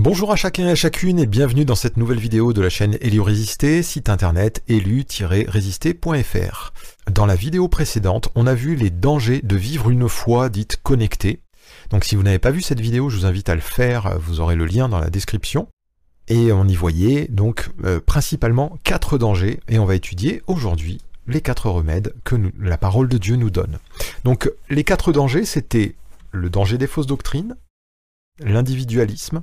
Bonjour à chacun et à chacune et bienvenue dans cette nouvelle vidéo de la chaîne Elio Résister, site internet élu-résister.fr. Dans la vidéo précédente, on a vu les dangers de vivre une foi dite connectée. Donc si vous n'avez pas vu cette vidéo, je vous invite à le faire, vous aurez le lien dans la description. Et on y voyait donc euh, principalement quatre dangers et on va étudier aujourd'hui les quatre remèdes que la parole de Dieu nous donne. Donc les quatre dangers, c'était le danger des fausses doctrines, l'individualisme,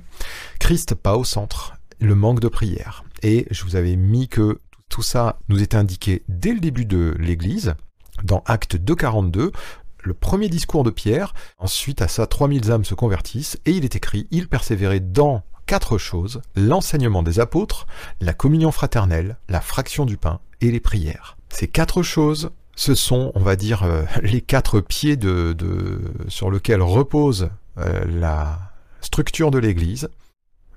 Christ pas au centre, le manque de prière. Et je vous avais mis que tout ça nous était indiqué dès le début de l'Église, dans Acte 2.42, le premier discours de Pierre, ensuite à ça 3000 âmes se convertissent, et il est écrit, il persévérait dans quatre choses, l'enseignement des apôtres, la communion fraternelle, la fraction du pain et les prières. Ces quatre choses, ce sont, on va dire, euh, les quatre pieds de, sur lesquels repose euh, la, structure de l'Église,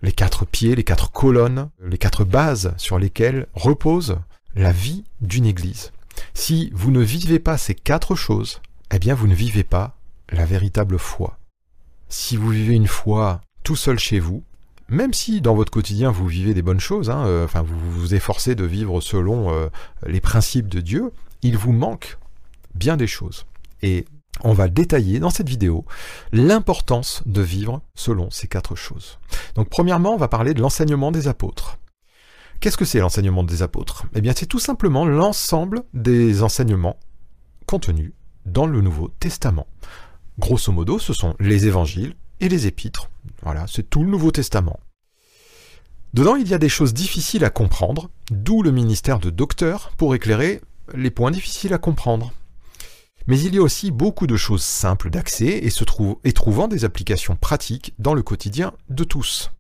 les quatre pieds, les quatre colonnes, les quatre bases sur lesquelles repose la vie d'une Église. Si vous ne vivez pas ces quatre choses, eh bien vous ne vivez pas la véritable foi. Si vous vivez une foi tout seul chez vous, même si dans votre quotidien vous vivez des bonnes choses, hein, euh, enfin vous vous efforcez de vivre selon euh, les principes de Dieu, il vous manque bien des choses. Et on va détailler dans cette vidéo l'importance de vivre selon ces quatre choses. Donc premièrement, on va parler de l'enseignement des apôtres. Qu'est-ce que c'est l'enseignement des apôtres? Eh bien c'est tout simplement l'ensemble des enseignements contenus dans le Nouveau Testament. Grosso modo, ce sont les évangiles et les épîtres. Voilà, c'est tout le Nouveau Testament. Dedans, il y a des choses difficiles à comprendre, d'où le ministère de docteur pour éclairer les points difficiles à comprendre. Mais il y a aussi beaucoup de choses simples d'accès et, trouvant des applications pratiques dans le quotidien de tous.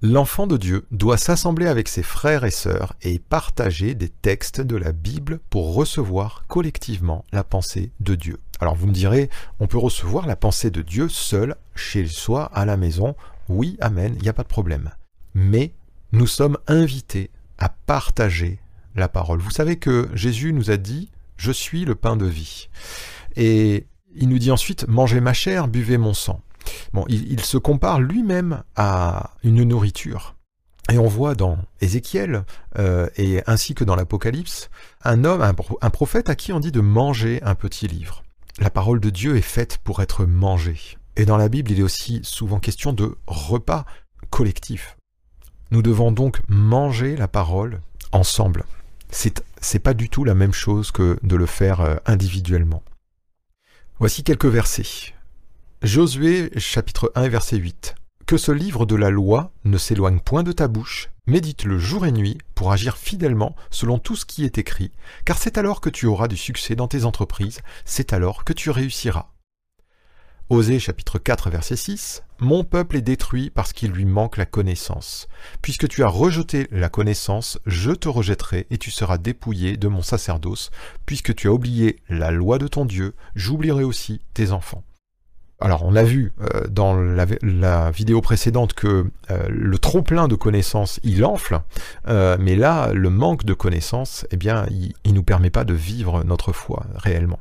L'enfant de Dieu doit s'assembler avec ses frères et sœurs et partager des textes de la Bible pour recevoir collectivement la pensée de Dieu. Alors vous me direz, on peut recevoir la pensée de Dieu seul, chez soi, à la maison. Oui, amen, il n'y a pas de problème. Mais nous sommes invités à partager la parole. Vous savez que Jésus nous a dit, je suis le pain de vie. Et il nous dit ensuite, mangez ma chair, buvez mon sang. Bon, il, se compare lui-même à une nourriture. Et on voit dans Ézéchiel, euh, et ainsi que dans l'Apocalypse, un homme, un, prophète à qui on dit de manger un petit livre. La parole de Dieu est faite pour être mangée. Et dans la Bible, il est aussi souvent question de repas collectif. Nous devons donc manger la parole ensemble c'est pas du tout la même chose que de le faire euh, individuellement. Voici quelques versets. Josué chapitre 1 verset 8. Que ce livre de la loi ne s'éloigne point de ta bouche, médite-le jour et nuit pour agir fidèlement selon tout ce qui est écrit, car c'est alors que tu auras du succès dans tes entreprises, c'est alors que tu réussiras. Osée chapitre 4 verset 6 Mon peuple est détruit parce qu'il lui manque la connaissance. Puisque tu as rejeté la connaissance, je te rejetterai et tu seras dépouillé de mon sacerdoce. Puisque tu as oublié la loi de ton Dieu, j'oublierai aussi tes enfants. Alors on a vu euh, dans la, vidéo précédente que euh, le trop plein de connaissances il enfle, euh, mais là le manque de connaissances, eh bien il, il nous permet pas de vivre notre foi réellement.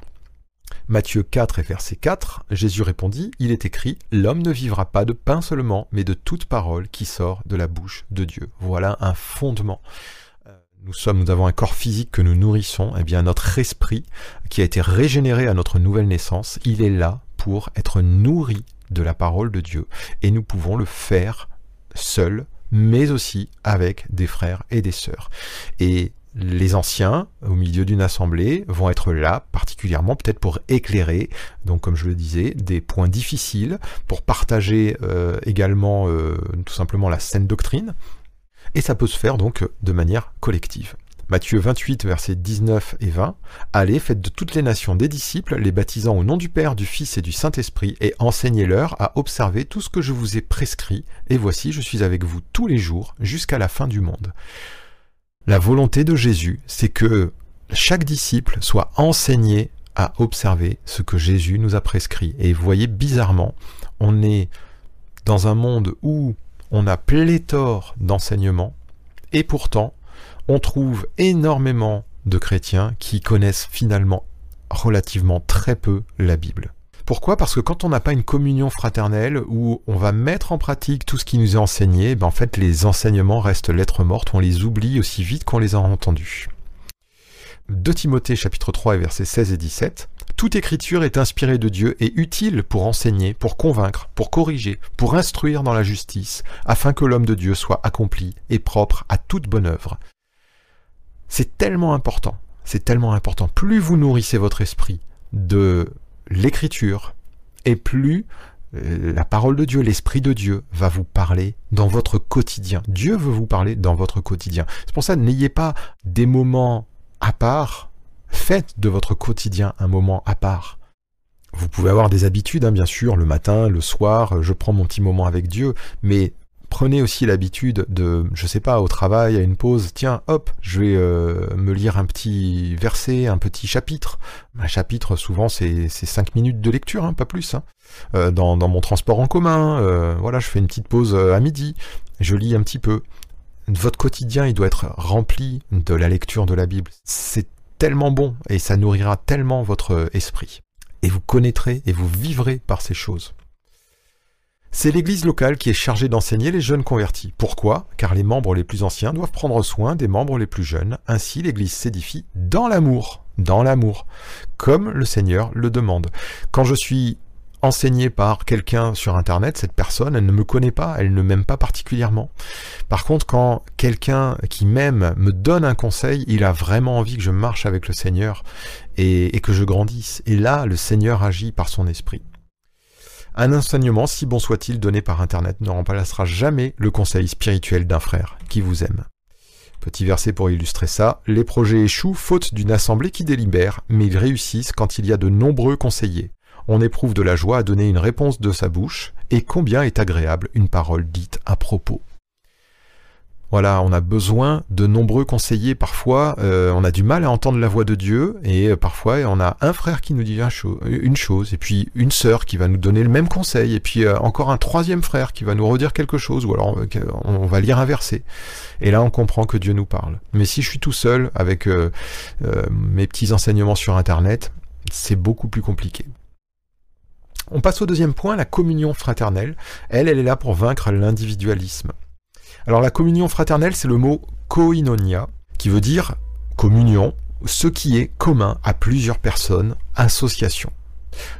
Matthieu 4 et verset 4, Jésus répondit, Il est écrit, L'homme ne vivra pas de pain seulement, mais de toute parole qui sort de la bouche de Dieu. Voilà un fondement. Euh, nous sommes, nous avons un corps physique que nous nourrissons, et eh bien notre esprit, qui a été régénéré à notre nouvelle naissance, il est là pour être nourri de la parole de Dieu. Et nous pouvons le faire seul, mais aussi avec des frères et des sœurs. Et les anciens, au milieu d'une assemblée, vont être là, particulièrement peut-être pour éclairer, donc comme je le disais, des points difficiles, pour partager euh, également euh, tout simplement la saine doctrine, et ça peut se faire donc de manière collective. Matthieu 28, versets 19 et 20. Allez, faites de toutes les nations des disciples, les baptisant au nom du Père, du Fils et du Saint-Esprit, et enseignez-leur à observer tout ce que je vous ai prescrit, et voici, je suis avec vous tous les jours, jusqu'à la fin du monde. La volonté de Jésus, c'est que chaque disciple soit enseigné à observer ce que Jésus nous a prescrit. Et vous voyez, bizarrement, on est dans un monde où on a pléthore d'enseignements, et pourtant, on trouve énormément de chrétiens qui connaissent finalement relativement très peu la Bible. Pourquoi? Parce que quand on n'a pas une communion fraternelle où on va mettre en pratique tout ce qui nous est enseigné, ben en fait les enseignements restent lettres mortes, on les oublie aussi vite qu'on les a entendus. 2 Timothée chapitre 3 et versets 16 et 17. Toute écriture est inspirée de Dieu et utile pour enseigner, pour convaincre, pour corriger, pour instruire dans la justice, afin que l'homme de Dieu soit accompli et propre à toute bonne œuvre. C'est tellement important, c'est tellement important. Plus vous nourrissez votre esprit de l'écriture, et plus euh, la parole de Dieu, l'Esprit de Dieu va vous parler dans votre quotidien. Dieu veut vous parler dans votre quotidien. C'est pour ça, n'ayez pas des moments à part, faites de votre quotidien un moment à part. Vous pouvez avoir des habitudes, hein, bien sûr, le matin, le soir, je prends mon petit moment avec Dieu, mais prenez aussi l'habitude de, je sais pas, au travail, à une pause, tiens, hop, je vais euh, me lire un petit verset, un petit chapitre. Un chapitre, souvent, c'est cinq minutes de lecture, hein, pas plus. Hein. Euh, dans, mon transport en commun, euh, voilà, je fais une petite pause à midi, je lis un petit peu. Votre quotidien, il doit être rempli de la lecture de la Bible. C'est tellement bon et ça nourrira tellement votre esprit. Et vous connaîtrez et vous vivrez par ces choses. C'est l'église locale qui est chargée d'enseigner les jeunes convertis. Pourquoi? Car les membres les plus anciens doivent prendre soin des membres les plus jeunes. Ainsi, l'église s'édifie dans l'amour. Dans l'amour. Comme le Seigneur le demande. Quand je suis enseigné par quelqu'un sur Internet, cette personne, elle ne me connaît pas, elle ne m'aime pas particulièrement. Par contre, quand quelqu'un qui m'aime me donne un conseil, il a vraiment envie que je marche avec le Seigneur et, et que je grandisse. Et là, le Seigneur agit par son esprit. Un enseignement, si bon soit-il, donné par Internet ne remplacera jamais le conseil spirituel d'un frère qui vous aime. Petit verset pour illustrer ça, les projets échouent faute d'une assemblée qui délibère, mais ils réussissent quand il y a de nombreux conseillers. On éprouve de la joie à donner une réponse de sa bouche, et combien est agréable une parole dite à propos. Voilà, on a besoin de nombreux conseillers. Parfois, euh, on a du mal à entendre la voix de Dieu, et euh, parfois, on a un frère qui nous dit une chose, et puis une sœur qui va nous donner le même conseil, et puis euh, encore un troisième frère qui va nous redire quelque chose, ou alors on va lire un verset. Et là, on comprend que Dieu nous parle. Mais si je suis tout seul avec mes petits enseignements sur Internet, c'est beaucoup plus compliqué. On passe au deuxième point, la communion fraternelle. Elle, elle est là pour vaincre l'individualisme. Alors la communion fraternelle, c'est le mot koinonia, qui veut dire communion, ce qui est commun à plusieurs personnes, association.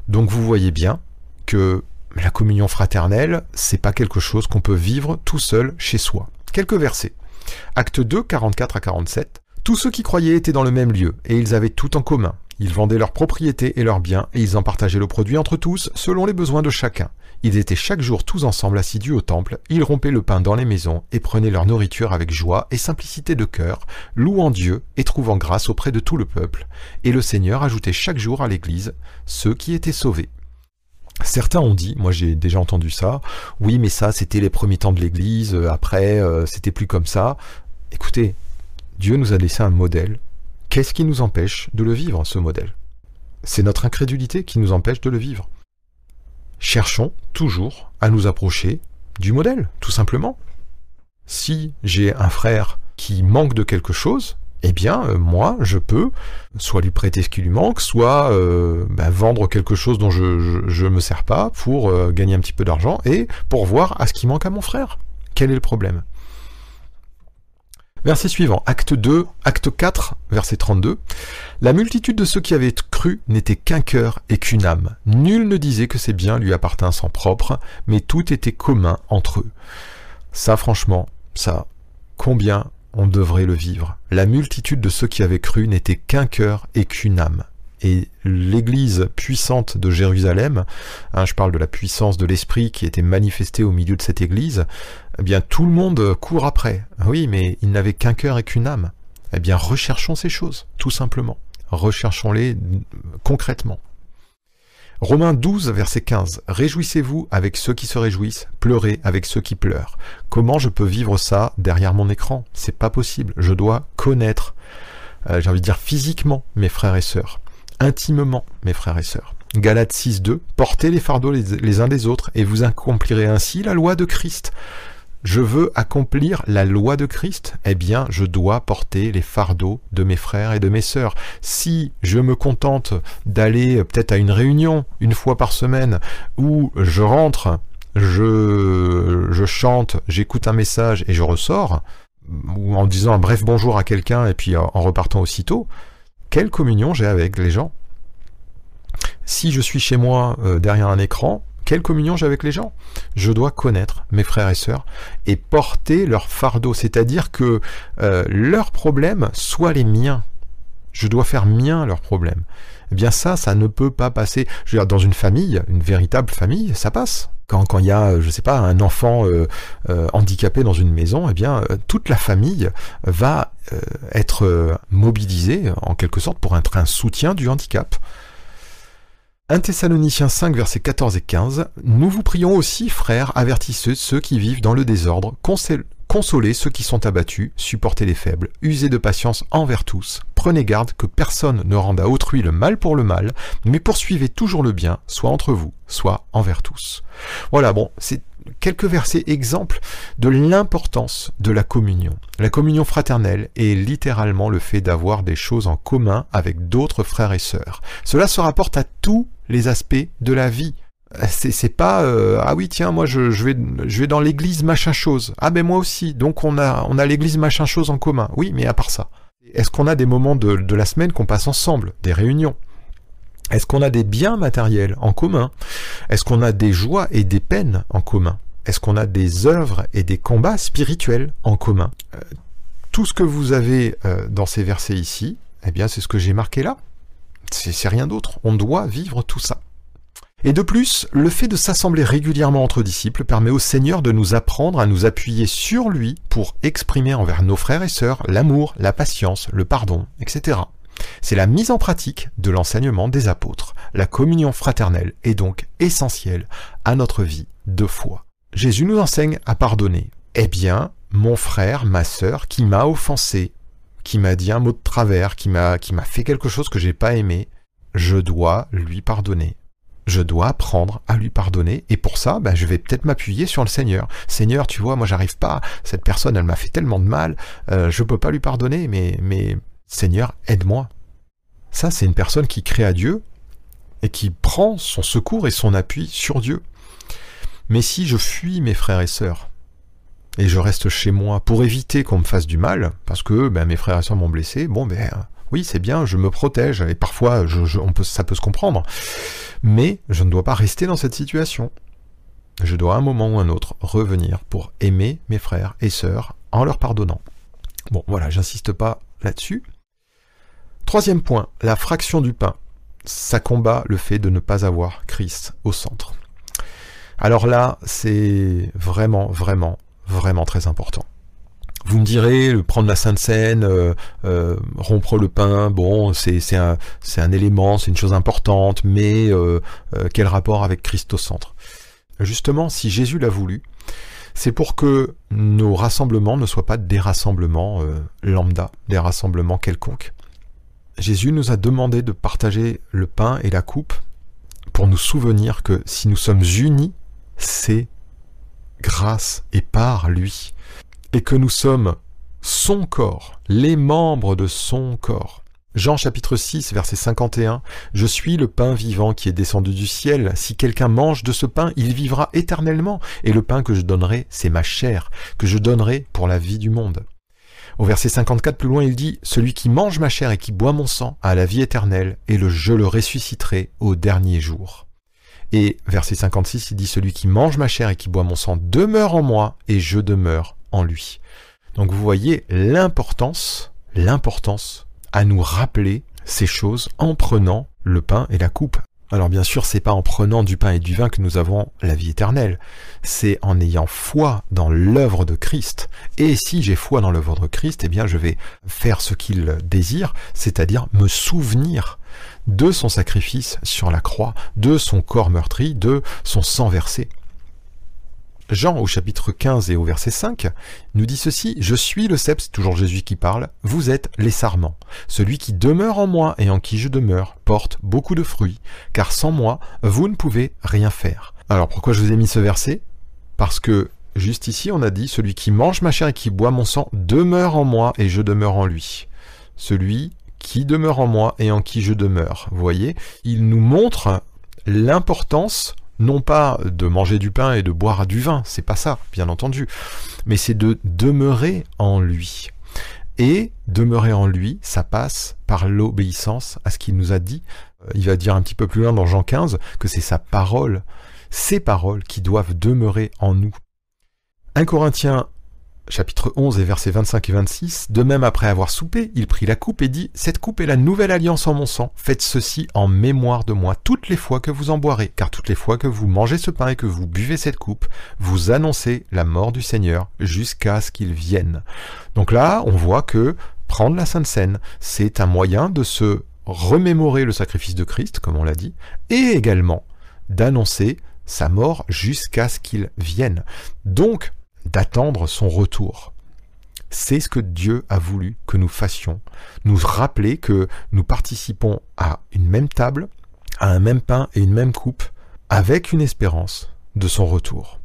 Donc vous voyez bien que la communion fraternelle, c'est pas quelque chose qu'on peut vivre tout seul chez soi. Quelques versets. Acte 2, 44 à 47. Tous ceux qui croyaient étaient dans le même lieu, et ils avaient tout en commun. Ils vendaient leurs propriétés et leurs biens, et ils en partageaient le produit entre tous, selon les besoins de chacun. Ils étaient chaque jour tous ensemble assidus au temple, ils rompaient le pain dans les maisons, et prenaient leur nourriture avec joie et simplicité de cœur, louant Dieu et trouvant grâce auprès de tout le peuple. Et le Seigneur ajoutait chaque jour à l'Église ceux qui étaient sauvés. Certains ont dit, moi j'ai déjà entendu ça, oui mais ça c'était les premiers temps de l'Église, euh, après euh, c'était plus comme ça. Écoutez, Dieu nous a laissé un modèle Qu'est-ce qui nous empêche de le vivre, ce modèle? C'est notre incrédulité qui nous empêche de le vivre. Cherchons toujours à nous approcher du modèle, tout simplement. Si j'ai un frère qui manque de quelque chose, eh bien, euh, moi, je peux soit lui prêter ce qui lui manque, soit euh, ben, vendre quelque chose dont je ne me sers pas pour euh, gagner un petit peu d'argent et pour voir à ce qui manque à mon frère. Quel est le problème? Verset suivant, acte 2, acte 4, verset 32. La multitude de ceux qui avaient cru n'était qu'un cœur et qu'une âme. Nul ne disait que ses biens lui appartinssent propre, mais tout était commun entre eux. Ça, franchement, ça, combien on devrait le vivre. La multitude de ceux qui avaient cru n'était qu'un cœur et qu'une âme et l'église puissante de Jérusalem, hein, je parle de la puissance de l'esprit qui était manifestée au milieu de cette église, eh bien tout le monde court après. Oui, mais il n'avait qu'un cœur et qu'une âme. Eh bien recherchons ces choses, tout simplement. Recherchons-les concrètement. Romains 12, verset 15. Réjouissez-vous avec ceux qui se réjouissent, pleurez avec ceux qui pleurent. Comment je peux vivre ça derrière mon écran? C'est pas possible. Je dois connaître, euh, j'ai envie de dire physiquement, mes frères et sœurs intimement, mes frères et sœurs. Galates 6.2, portez les fardeaux les, uns des autres et vous accomplirez ainsi la loi de Christ. je veux accomplir la loi de Christ, eh bien, je dois porter les fardeaux de mes frères et de mes sœurs. Si je me contente d'aller peut-être à une réunion une fois par semaine, où je rentre, je, je chante, j'écoute un message et je ressors, ou en disant un bref bonjour à quelqu'un et puis en repartant aussitôt, quelle communion j'ai avec les gens? Si je suis chez moi euh, derrière un écran, quelle communion j'ai avec les gens? Je dois connaître mes frères et sœurs et porter leur fardeau, c'est-à-dire que euh, leurs problèmes soient les miens. Je dois faire mien leurs problèmes. Eh bien ça, ça ne peut pas passer. Je veux dire, dans une famille, une véritable famille, ça passe. Quand il y a, je sais pas, un enfant euh, euh, handicapé dans une maison, eh bien, toute la famille va être mobilisée, en quelque sorte, pour un soutien du handicap. 1 Thessaloniciens 5, versets 14 et 15. Nous vous prions aussi, frères, avertissez ceux qui vivent dans le désordre, consolez ceux qui sont abattus, supportez les faibles, usez de patience envers tous, prenez garde que personne ne rende à autrui le mal pour le mal, mais poursuivez toujours le bien, soit entre vous, soit envers tous. Voilà, bon, c'est quelques versets exemples de l'importance de la communion. La communion fraternelle est littéralement le fait d'avoir des choses en commun avec d'autres frères et sœurs. Cela se rapporte à tous les aspects de la vie. C'est pas euh, ah oui tiens moi je, vais je vais dans l'église machin chose. Ah ben moi aussi. Donc on a on a l'église machin chose en commun. Oui mais à part ça. Est-ce qu'on a des moments de, de la semaine qu'on passe ensemble? Des réunions. Est-ce qu'on a des biens matériels en commun? Est-ce qu'on a des joies et des peines en commun? Est-ce qu'on a des œuvres et des combats spirituels en commun? Euh, Tout ce que vous avez euh, dans ces versets ici, eh bien c'est ce que j'ai marqué là. C'est rien d'autre. On doit vivre tout ça. Et de plus, le fait de s'assembler régulièrement entre disciples permet au Seigneur de nous apprendre à nous appuyer sur lui pour exprimer envers nos frères et sœurs l'amour, la patience, le pardon, etc. C'est la mise en pratique de l'enseignement des apôtres. La communion fraternelle est donc essentielle à notre vie de foi. Jésus nous enseigne à pardonner. Eh bien, mon frère, ma sœur, qui m'a offensé, qui m'a dit un mot de travers, qui m'a qui m'a fait quelque chose que j'ai pas aimé, je dois lui pardonner. Je dois apprendre à lui pardonner et pour ça, ben, je vais peut-être m'appuyer sur le Seigneur. Seigneur, tu vois, moi j'arrive pas. Cette personne, elle m'a fait tellement de mal, euh, je peux pas lui pardonner, mais Seigneur, aide-moi. Ça, c'est une personne qui crée à Dieu et qui prend son secours et son appui sur Dieu. Mais si je fuis mes frères et sœurs, et je reste chez moi pour éviter qu'on me fasse du mal, parce que ben, mes frères et sœurs m'ont blessé, bon ben oui c'est bien, je me protège, et parfois ça peut se comprendre, mais je ne dois pas rester dans cette situation. Je dois à un moment ou un autre revenir pour aimer mes frères et sœurs en leur pardonnant. Bon voilà, j'insiste pas là-dessus. Troisième point, la fraction du pain. Ça combat le fait de ne pas avoir Christ au centre. Alors là, c'est vraiment, vraiment, vraiment très important. Vous me direz, prendre la Sainte Seine, euh, euh, rompre le pain, bon, c'est un, élément, c'est une chose importante, mais euh, quel rapport avec Christ au centre? Justement, si Jésus l'a voulu, c'est pour que nos rassemblements ne soient pas des rassemblements lambda, des rassemblements quelconques. Jésus nous a demandé de partager le pain et la coupe pour nous souvenir que si nous sommes unis, c'est grâce et par lui, et que nous sommes son corps, les membres de son corps. Jean chapitre 6 verset 51 Je suis le pain vivant qui est descendu du ciel. Si quelqu'un mange de ce pain, il vivra éternellement. Et le pain que je donnerai, c'est ma chair, que je donnerai pour la vie du monde. Au verset 54 plus loin, il dit, Celui qui mange ma chair et qui boit mon sang a la vie éternelle, et le je le ressusciterai au dernier jour. Et verset 56, il dit, Celui qui mange ma chair et qui boit mon sang demeure en moi, et je demeure en lui. Donc vous voyez l'importance, l'importance à nous rappeler ces choses en prenant le pain et la coupe alors bien sûr, c'est pas en prenant du pain et du vin que nous avons la vie éternelle, c'est en ayant foi dans l'œuvre de Christ. Et si j'ai foi dans l'œuvre de Christ, eh bien je vais faire ce qu'il désire, c'est-à-dire me souvenir de son sacrifice sur la croix, de son corps meurtri, de son sang versé. Jean au chapitre 15 et au verset 5 nous dit ceci, Je suis le cep, c'est toujours Jésus qui parle, vous êtes les sarments. Celui qui demeure en moi et en qui je demeure porte beaucoup de fruits, car sans moi, vous ne pouvez rien faire. Alors pourquoi je vous ai mis ce verset? Parce que juste ici, on a dit, celui qui mange ma chair et qui boit mon sang demeure en moi et je demeure en lui. Celui qui demeure en moi et en qui je demeure. Vous voyez, il nous montre l'importance non pas de manger du pain et de boire du vin, c'est pas ça, bien entendu, mais c'est de demeurer en lui. Et demeurer en lui, ça passe par l'obéissance à ce qu'il nous a dit. Euh, il va dire un petit peu plus loin dans Jean 15 que c'est sa parole, ces paroles qui doivent demeurer en nous. 1 Corinthiens chapitre 11 et versets 25 et 26, de même après avoir soupé, il prit la coupe et dit, Cette coupe est la nouvelle alliance en mon sang, faites ceci en mémoire de moi toutes les fois que vous en boirez, car toutes les fois que vous mangez ce pain et que vous buvez cette coupe, vous annoncez la mort du Seigneur jusqu'à ce qu'il vienne. Donc là, on voit que prendre la Sainte Seine, c'est un moyen de se remémorer le sacrifice de Christ, comme on l'a dit, et également d'annoncer sa mort jusqu'à ce qu'il vienne. Donc, d'attendre son retour. C'est ce que Dieu a voulu que nous fassions, nous rappeler que nous participons à une même table, à un même pain et une même coupe, avec une espérance de son retour.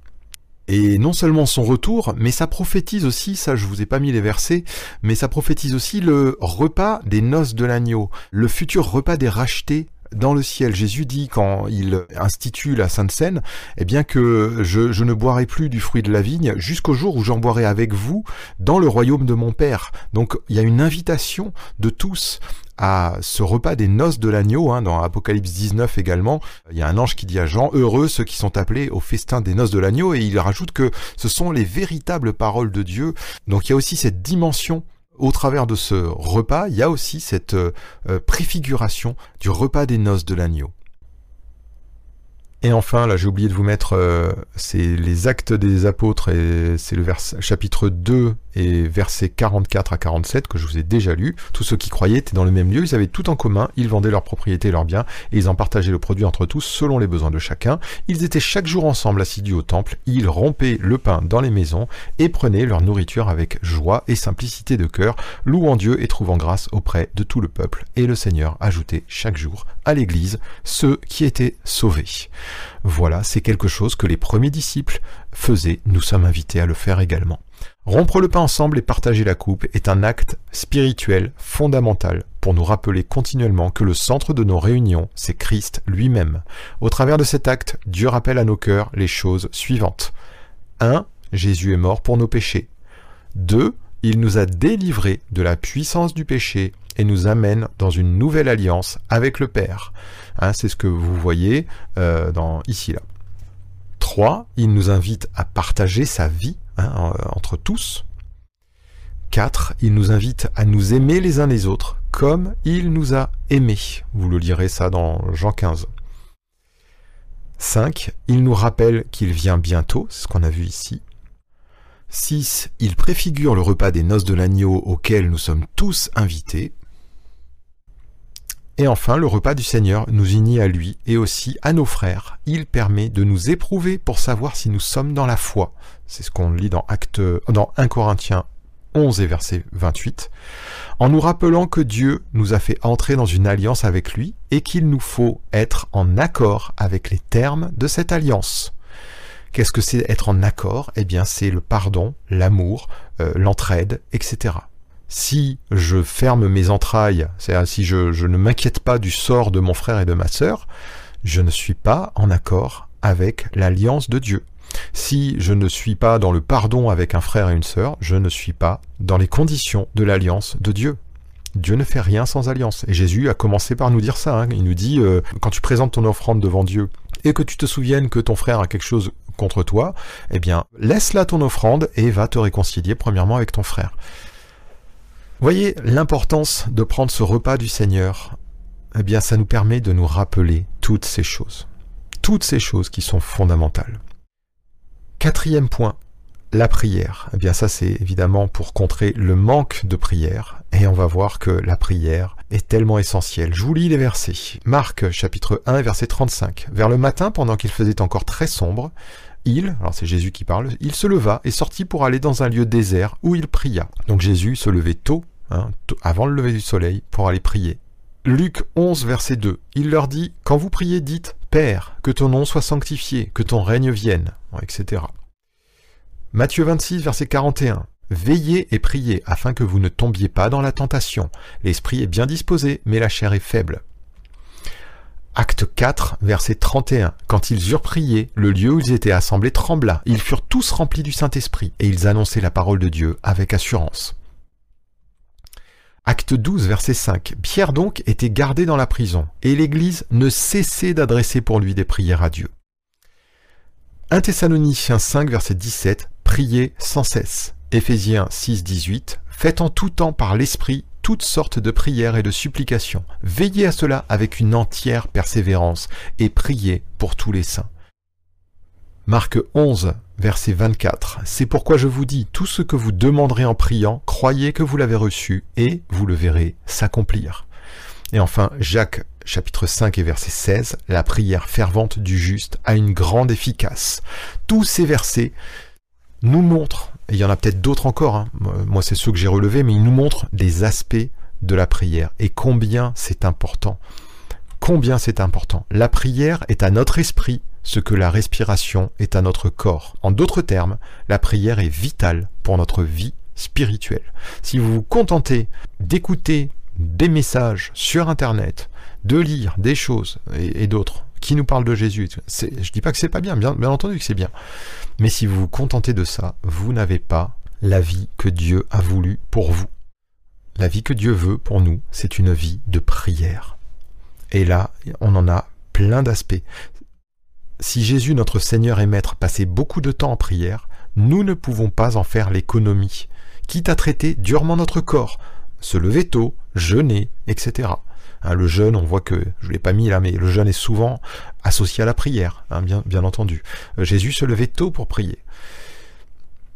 Et non seulement son retour, mais ça prophétise aussi, ça je vous ai pas mis les versets, mais ça prophétise aussi le repas des noces de l'agneau, le futur repas des rachetés dans le ciel. Jésus dit quand il institue la Sainte Seine, eh bien que je, ne boirai plus du fruit de la vigne jusqu'au jour où j'en boirai avec vous dans le royaume de mon Père. Donc il y a une invitation de tous à ce repas des noces de l'agneau, hein, dans Apocalypse 19 également, il y a un ange qui dit à Jean, heureux ceux qui sont appelés au festin des noces de l'agneau, et il rajoute que ce sont les véritables paroles de Dieu. Donc il y a aussi cette dimension au travers de ce repas, il y a aussi cette euh, préfiguration du repas des noces de l'agneau. Et enfin, là j'ai oublié de vous mettre, euh, c'est les actes des apôtres, et c'est le vers, chapitre 2 et versets 44 à 47 que je vous ai déjà lu. Tous ceux qui croyaient étaient dans le même lieu, ils avaient tout en commun, ils vendaient leurs propriétés et leurs biens, et ils en partageaient le produit entre tous selon les besoins de chacun. Ils étaient chaque jour ensemble assidus au temple, ils rompaient le pain dans les maisons et prenaient leur nourriture avec joie et simplicité de cœur, louant Dieu et trouvant grâce auprès de tout le peuple. Et le Seigneur ajoutait chaque jour à l'Église ceux qui étaient sauvés. Voilà, c'est quelque chose que les premiers disciples faisaient, nous sommes invités à le faire également. Rompre le pain ensemble et partager la coupe est un acte spirituel fondamental pour nous rappeler continuellement que le centre de nos réunions, c'est Christ lui-même. Au travers de cet acte, Dieu rappelle à nos cœurs les choses suivantes. 1. Jésus est mort pour nos péchés. 2. Il nous a délivrés de la puissance du péché et nous amène dans une nouvelle alliance avec le Père. Hein, c'est ce que vous voyez euh, ici là. 3. Il nous invite à partager sa vie hein, entre tous. 4. Il nous invite à nous aimer les uns les autres comme il nous a aimés. Vous le lirez ça dans Jean 15. 5. Il nous rappelle qu'il vient bientôt, c'est ce qu'on a vu ici. 6. Il préfigure le repas des noces de l'agneau auquel nous sommes tous invités. Et enfin, le repas du Seigneur nous unit à lui et aussi à nos frères. Il permet de nous éprouver pour savoir si nous sommes dans la foi. C'est ce qu'on lit dans, Acte, dans 1 Corinthiens 11 et verset 28, en nous rappelant que Dieu nous a fait entrer dans une alliance avec lui et qu'il nous faut être en accord avec les termes de cette alliance. Qu'est-ce que c'est être en accord? Eh bien, c'est le pardon, l'amour, euh, l'entraide, etc si je ferme mes entrailles, c'est-à-dire si je, ne m'inquiète pas du sort de mon frère et de ma sœur, je ne suis pas en accord avec l'alliance de Dieu. Si je ne suis pas dans le pardon avec un frère et une sœur, je ne suis pas dans les conditions de l'alliance de Dieu. Dieu ne fait rien sans alliance. Et Jésus a commencé par nous dire ça. Hein. Il nous dit, euh, quand tu présentes ton offrande devant Dieu et que tu te souviennes que ton frère a quelque chose contre toi, eh bien, laisse là ton offrande et va te réconcilier premièrement avec ton frère. Voyez l'importance de prendre ce repas du Seigneur. Eh bien, ça nous permet de nous rappeler toutes ces choses. Toutes ces choses qui sont fondamentales. Quatrième point, la prière. Eh bien, ça, c'est évidemment pour contrer le manque de prière. Et on va voir que la prière est tellement essentielle. Je vous lis les versets. Marc, chapitre 1, verset 35. Vers le matin, pendant qu'il faisait encore très sombre, il, alors c'est Jésus qui parle, il se leva et sortit pour aller dans un lieu désert où il pria. Donc Jésus se levait tôt, hein, avant le lever du soleil, pour aller prier. Luc 11, verset 2, il leur dit, Quand vous priez, dites, Père, que ton nom soit sanctifié, que ton règne vienne, etc. Matthieu 26, verset 41. Veillez et priez afin que vous ne tombiez pas dans la tentation. L'esprit est bien disposé, mais la chair est faible. Acte 4, verset 31. Quand ils eurent prié, le lieu où ils étaient assemblés trembla. Ils furent tous remplis du Saint-Esprit, et ils annonçaient la parole de Dieu avec assurance. Acte 12, verset 5. Pierre donc était gardé dans la prison, et l'Église ne cessait d'adresser pour lui des prières à Dieu. 1 Thessaloniciens 5, verset 17. Priez sans cesse. Éphésiens 6, 18. Faites en tout temps par l'Esprit toutes sortes de prières et de supplications. Veillez à cela avec une entière persévérance et priez pour tous les saints. Marc 11, verset 24. C'est pourquoi je vous dis, tout ce que vous demanderez en priant, croyez que vous l'avez reçu et vous le verrez s'accomplir. Et enfin, Jacques chapitre 5 et verset 16, la prière fervente du juste a une grande efficace. Tous ces versets nous montrent il y en a peut-être d'autres encore, hein. moi c'est ceux que j'ai relevés, mais il nous montre des aspects de la prière et combien c'est important. Combien c'est important. La prière est à notre esprit ce que la respiration est à notre corps. En d'autres termes, la prière est vitale pour notre vie spirituelle. Si vous vous contentez d'écouter des messages sur Internet, de lire des choses et, d'autres qui nous parlent de Jésus, je dis pas que c'est pas bien, bien entendu que c'est bien, mais si vous vous contentez de ça, vous n'avez pas la vie que Dieu a voulu pour vous. La vie que Dieu veut pour nous, c'est une vie de prière. Et là, on en a plein d'aspects. Si Jésus, notre Seigneur et Maître, passait beaucoup de temps en prière, nous ne pouvons pas en faire l'économie, quitte à traiter durement notre corps, se lever tôt, jeûner, etc. Hein, le jeûne, on voit que, je ne l'ai pas mis là, mais le jeûne est souvent associé à la prière, hein, bien, entendu. Euh, Jésus se levait tôt pour prier.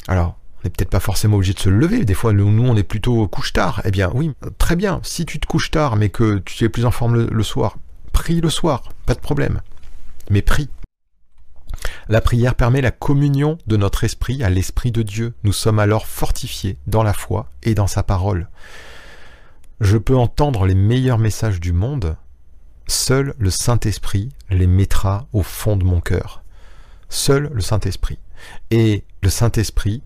Alors, on n'est peut-être pas forcément obligé de se lever, des fois nous, on est plutôt couche-tard. Eh bien oui, très bien, si tu te couches tard mais que tu es plus en forme le, soir, prie le soir, pas de problème. Mais prie. La prière permet la communion de notre esprit à l'esprit de Dieu. Nous sommes alors fortifiés dans la foi et dans sa parole. Je peux entendre les meilleurs messages du monde, seul le Saint-Esprit les mettra au fond de mon cœur. Seul le Saint-Esprit. Et le Saint-Esprit,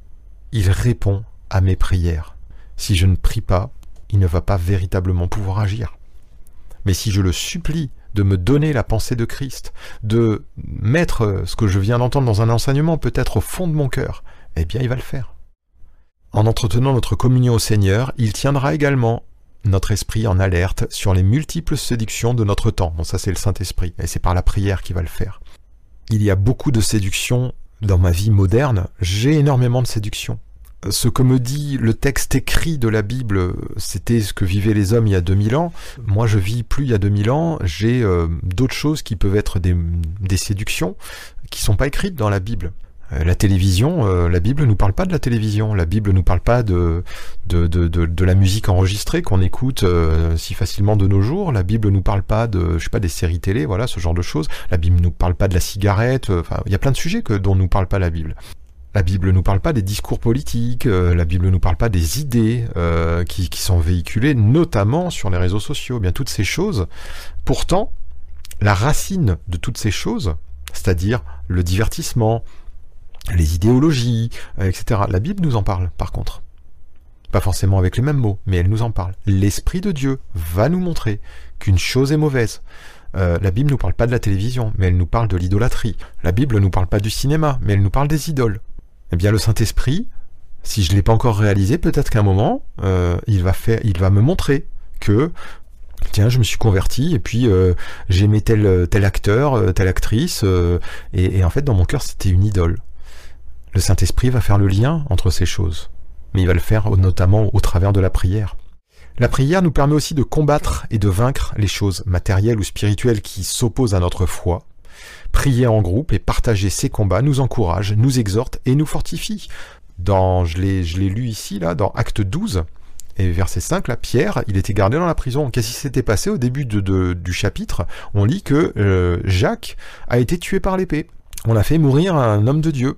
il répond à mes prières. Si je ne prie pas, il ne va pas véritablement pouvoir agir. Mais si je le supplie de me donner la pensée de Christ, de mettre ce que je viens d'entendre dans un enseignement peut-être au fond de mon cœur, eh bien il va le faire. En entretenant notre communion au Seigneur, il tiendra également notre esprit en alerte sur les multiples séductions de notre temps. Bon, ça c'est le Saint-Esprit, et c'est par la prière qu'il va le faire. Il y a beaucoup de séductions dans ma vie moderne, j'ai énormément de séductions. Ce que me dit le texte écrit de la Bible, c'était ce que vivaient les hommes il y a 2000 ans. Moi, je vis plus il y a 2000 ans. J'ai euh, d'autres choses qui peuvent être des, des séductions qui sont pas écrites dans la Bible. Euh, la télévision, euh, la Bible nous parle pas de la télévision, la Bible nous parle pas de la musique enregistrée qu'on écoute euh, si facilement de nos jours, la Bible nous parle pas de des séries télé, voilà ce genre de choses. La Bible nous parle pas de la cigarette, il y a plein de sujets que dont nous parle pas la Bible. La Bible nous parle pas des discours politiques, la Bible nous parle pas des idées qui, qui sont véhiculées, notamment sur les réseaux sociaux. Eh bien toutes ces choses. Pourtant, la racine de toutes ces choses, c'est-à-dire le divertissement, les idéologies, euh, etc. La Bible nous en parle, par contre. Pas forcément avec les mêmes mots, mais elle nous en parle. L'Esprit de Dieu va nous montrer qu'une chose est mauvaise. Euh, la Bible nous parle pas de la télévision, mais elle nous parle de l'idolâtrie. La Bible nous parle pas du cinéma, mais elle nous parle des idoles. Eh bien, le Saint-Esprit, si je ne l'ai pas encore réalisé, peut-être qu'à un moment, euh, il va me montrer que tiens, je me suis converti et puis j'aimais tel tel acteur, telle actrice, et, en fait dans mon cœur c'était une idole. Le Saint-Esprit va faire le lien entre ces choses, mais il va le faire notamment au travers de la prière. La prière nous permet aussi de combattre et de vaincre les choses matérielles ou spirituelles qui s'opposent à notre foi. Prier en groupe et partager ces combats nous encourage, nous exhorte et nous fortifie. Dans, je l'ai, lu ici, là, dans Acte 12, et verset 5, là, Pierre, il était gardé dans la prison. Qu'est-ce qui s'était passé au début de, du chapitre? On lit que euh, Jacques a été tué par l'épée. On a fait mourir un homme de Dieu.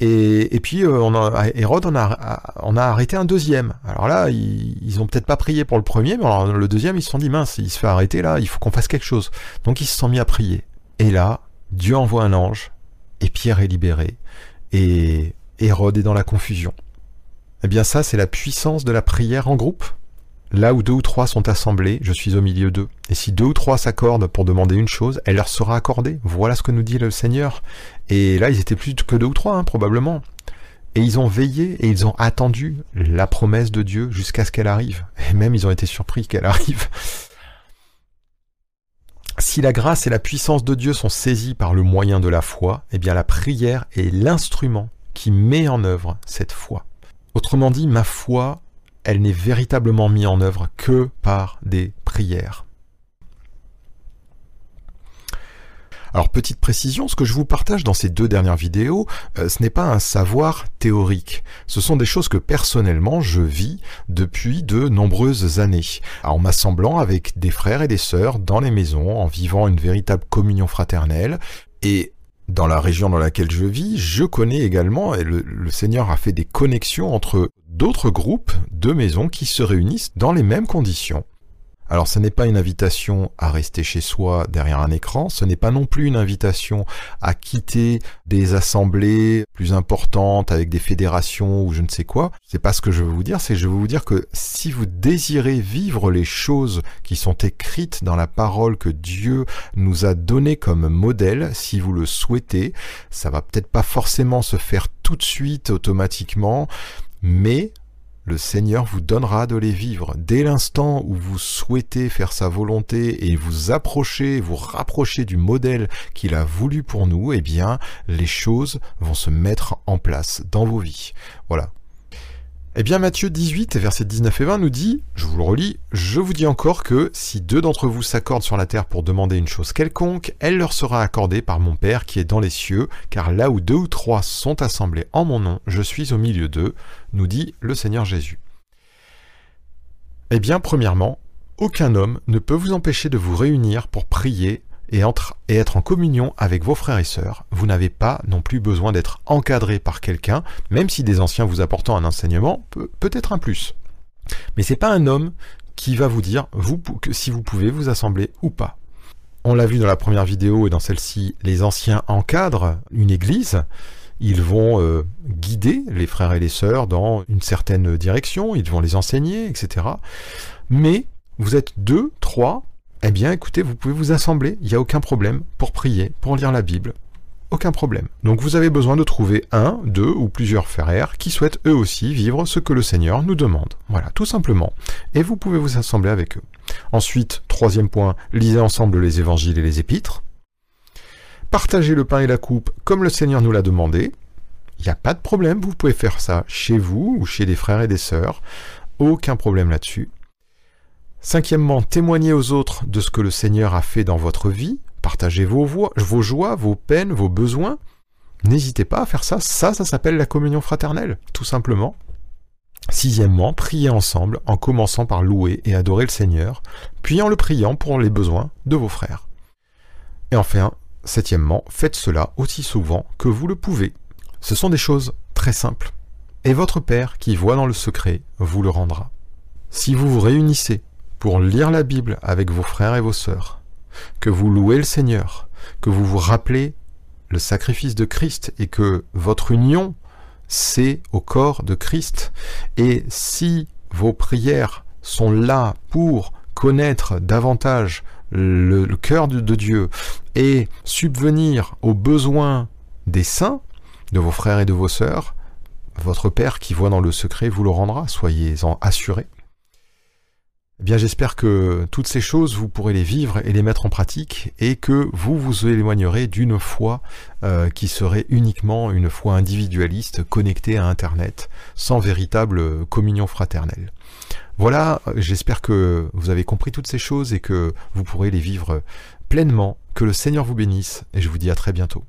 Et, puis euh, on a, Hérode on a, on a arrêté un deuxième. Alors là, ils, ils ont peut-être pas prié pour le premier, mais alors le deuxième, ils se sont dit mince, il se fait arrêter là, il faut qu'on fasse quelque chose. Donc ils se sont mis à prier. Et là, Dieu envoie un ange, et Pierre est libéré. Et Hérode est dans la confusion. Eh bien ça, c'est la puissance de la prière en groupe. Là où deux ou trois sont assemblés, je suis au milieu d'eux. Et si deux ou trois s'accordent pour demander une chose, elle leur sera accordée. Voilà ce que nous dit le Seigneur. Et là, ils étaient plus que deux ou trois, hein, probablement. Et ils ont veillé et ils ont attendu la promesse de Dieu jusqu'à ce qu'elle arrive. Et même ils ont été surpris qu'elle arrive. Si la grâce et la puissance de Dieu sont saisies par le moyen de la foi, eh bien la prière est l'instrument qui met en œuvre cette foi. Autrement dit, ma foi elle n'est véritablement mise en œuvre que par des prières. Alors petite précision, ce que je vous partage dans ces deux dernières vidéos, euh, ce n'est pas un savoir théorique. Ce sont des choses que personnellement je vis depuis de nombreuses années, en m'assemblant avec des frères et des sœurs dans les maisons, en vivant une véritable communion fraternelle. Et dans la région dans laquelle je vis, je connais également, et le, Seigneur a fait des connexions entre d'autres groupes de maisons qui se réunissent dans les mêmes conditions. Alors ce n'est pas une invitation à rester chez soi derrière un écran, ce n'est pas non plus une invitation à quitter des assemblées plus importantes avec des fédérations ou je ne sais quoi. C'est pas ce que je veux vous dire, c'est je veux vous dire que si vous désirez vivre les choses qui sont écrites dans la parole que Dieu nous a données comme modèle, si vous le souhaitez, ça va peut-être pas forcément se faire tout de suite automatiquement, mais le Seigneur vous donnera de les vivre. Dès l'instant où vous souhaitez faire sa volonté et vous approcher, vous rapprocher du modèle qu'il a voulu pour nous, eh bien, les choses vont se mettre en place dans vos vies. Voilà. Eh bien Matthieu 18, versets 19 et 20 nous dit, je vous le relis, je vous dis encore que si deux d'entre vous s'accordent sur la terre pour demander une chose quelconque, elle leur sera accordée par mon Père qui est dans les cieux, car là où deux ou trois sont assemblés en mon nom, je suis au milieu d'eux, nous dit le Seigneur Jésus. Eh bien, premièrement, aucun homme ne peut vous empêcher de vous réunir pour prier et, être en communion avec vos frères et sœurs. Vous n'avez pas non plus besoin d'être encadré par quelqu'un, même si des anciens vous apportant un enseignement peut, être un plus. Mais c'est pas un homme qui va vous dire si vous pouvez vous assembler ou pas. On l'a vu dans la première vidéo et dans celle-ci, les anciens encadrent une église, ils vont euh, guider les frères et les sœurs dans une certaine direction, ils vont les enseigner, etc. Mais vous êtes deux, trois, eh bien écoutez, vous pouvez vous assembler, il n'y a aucun problème, pour prier, pour lire la Bible. Aucun problème. Donc vous avez besoin de trouver un, deux ou plusieurs frères qui souhaitent eux aussi vivre ce que le Seigneur nous demande. Voilà, tout simplement. Et vous pouvez vous assembler avec eux. Ensuite, troisième point, lisez ensemble les évangiles et les épîtres. Partagez le pain et la coupe comme le Seigneur nous l'a demandé. Il n'y a pas de problème, vous pouvez faire ça chez vous ou chez des frères et des sœurs. Aucun problème là-dessus. Cinquièmement, témoignez aux autres de ce que le Seigneur a fait dans votre vie. Partagez vos, joies, vos peines, vos besoins. N'hésitez pas à faire ça. Ça, ça s'appelle la communion fraternelle, tout simplement. Sixièmement, priez ensemble en commençant par louer et adorer le Seigneur, puis en le priant pour les besoins de vos frères. Et enfin, septièmement, faites cela aussi souvent que vous le pouvez. Ce sont des choses très simples. Et votre Père qui voit dans le secret vous le rendra. Si vous vous réunissez pour lire la Bible avec vos frères et vos sœurs, que vous louez le Seigneur, que vous vous rappelez le sacrifice de Christ et que votre union, c'est au corps de Christ. Et si vos prières sont là pour connaître davantage le, cœur de, de Dieu et subvenir aux besoins des saints, de vos frères et de vos sœurs, votre Père qui voit dans le secret vous le rendra, soyez-en assurés. Eh bien, j'espère que toutes ces choses, vous pourrez les vivre et les mettre en pratique et que vous vous éloignerez d'une foi euh, qui serait uniquement une foi individualiste connectée à Internet, sans véritable communion fraternelle. Voilà, j'espère que vous avez compris toutes ces choses et que vous pourrez les vivre pleinement. Que le Seigneur vous bénisse et je vous dis à très bientôt.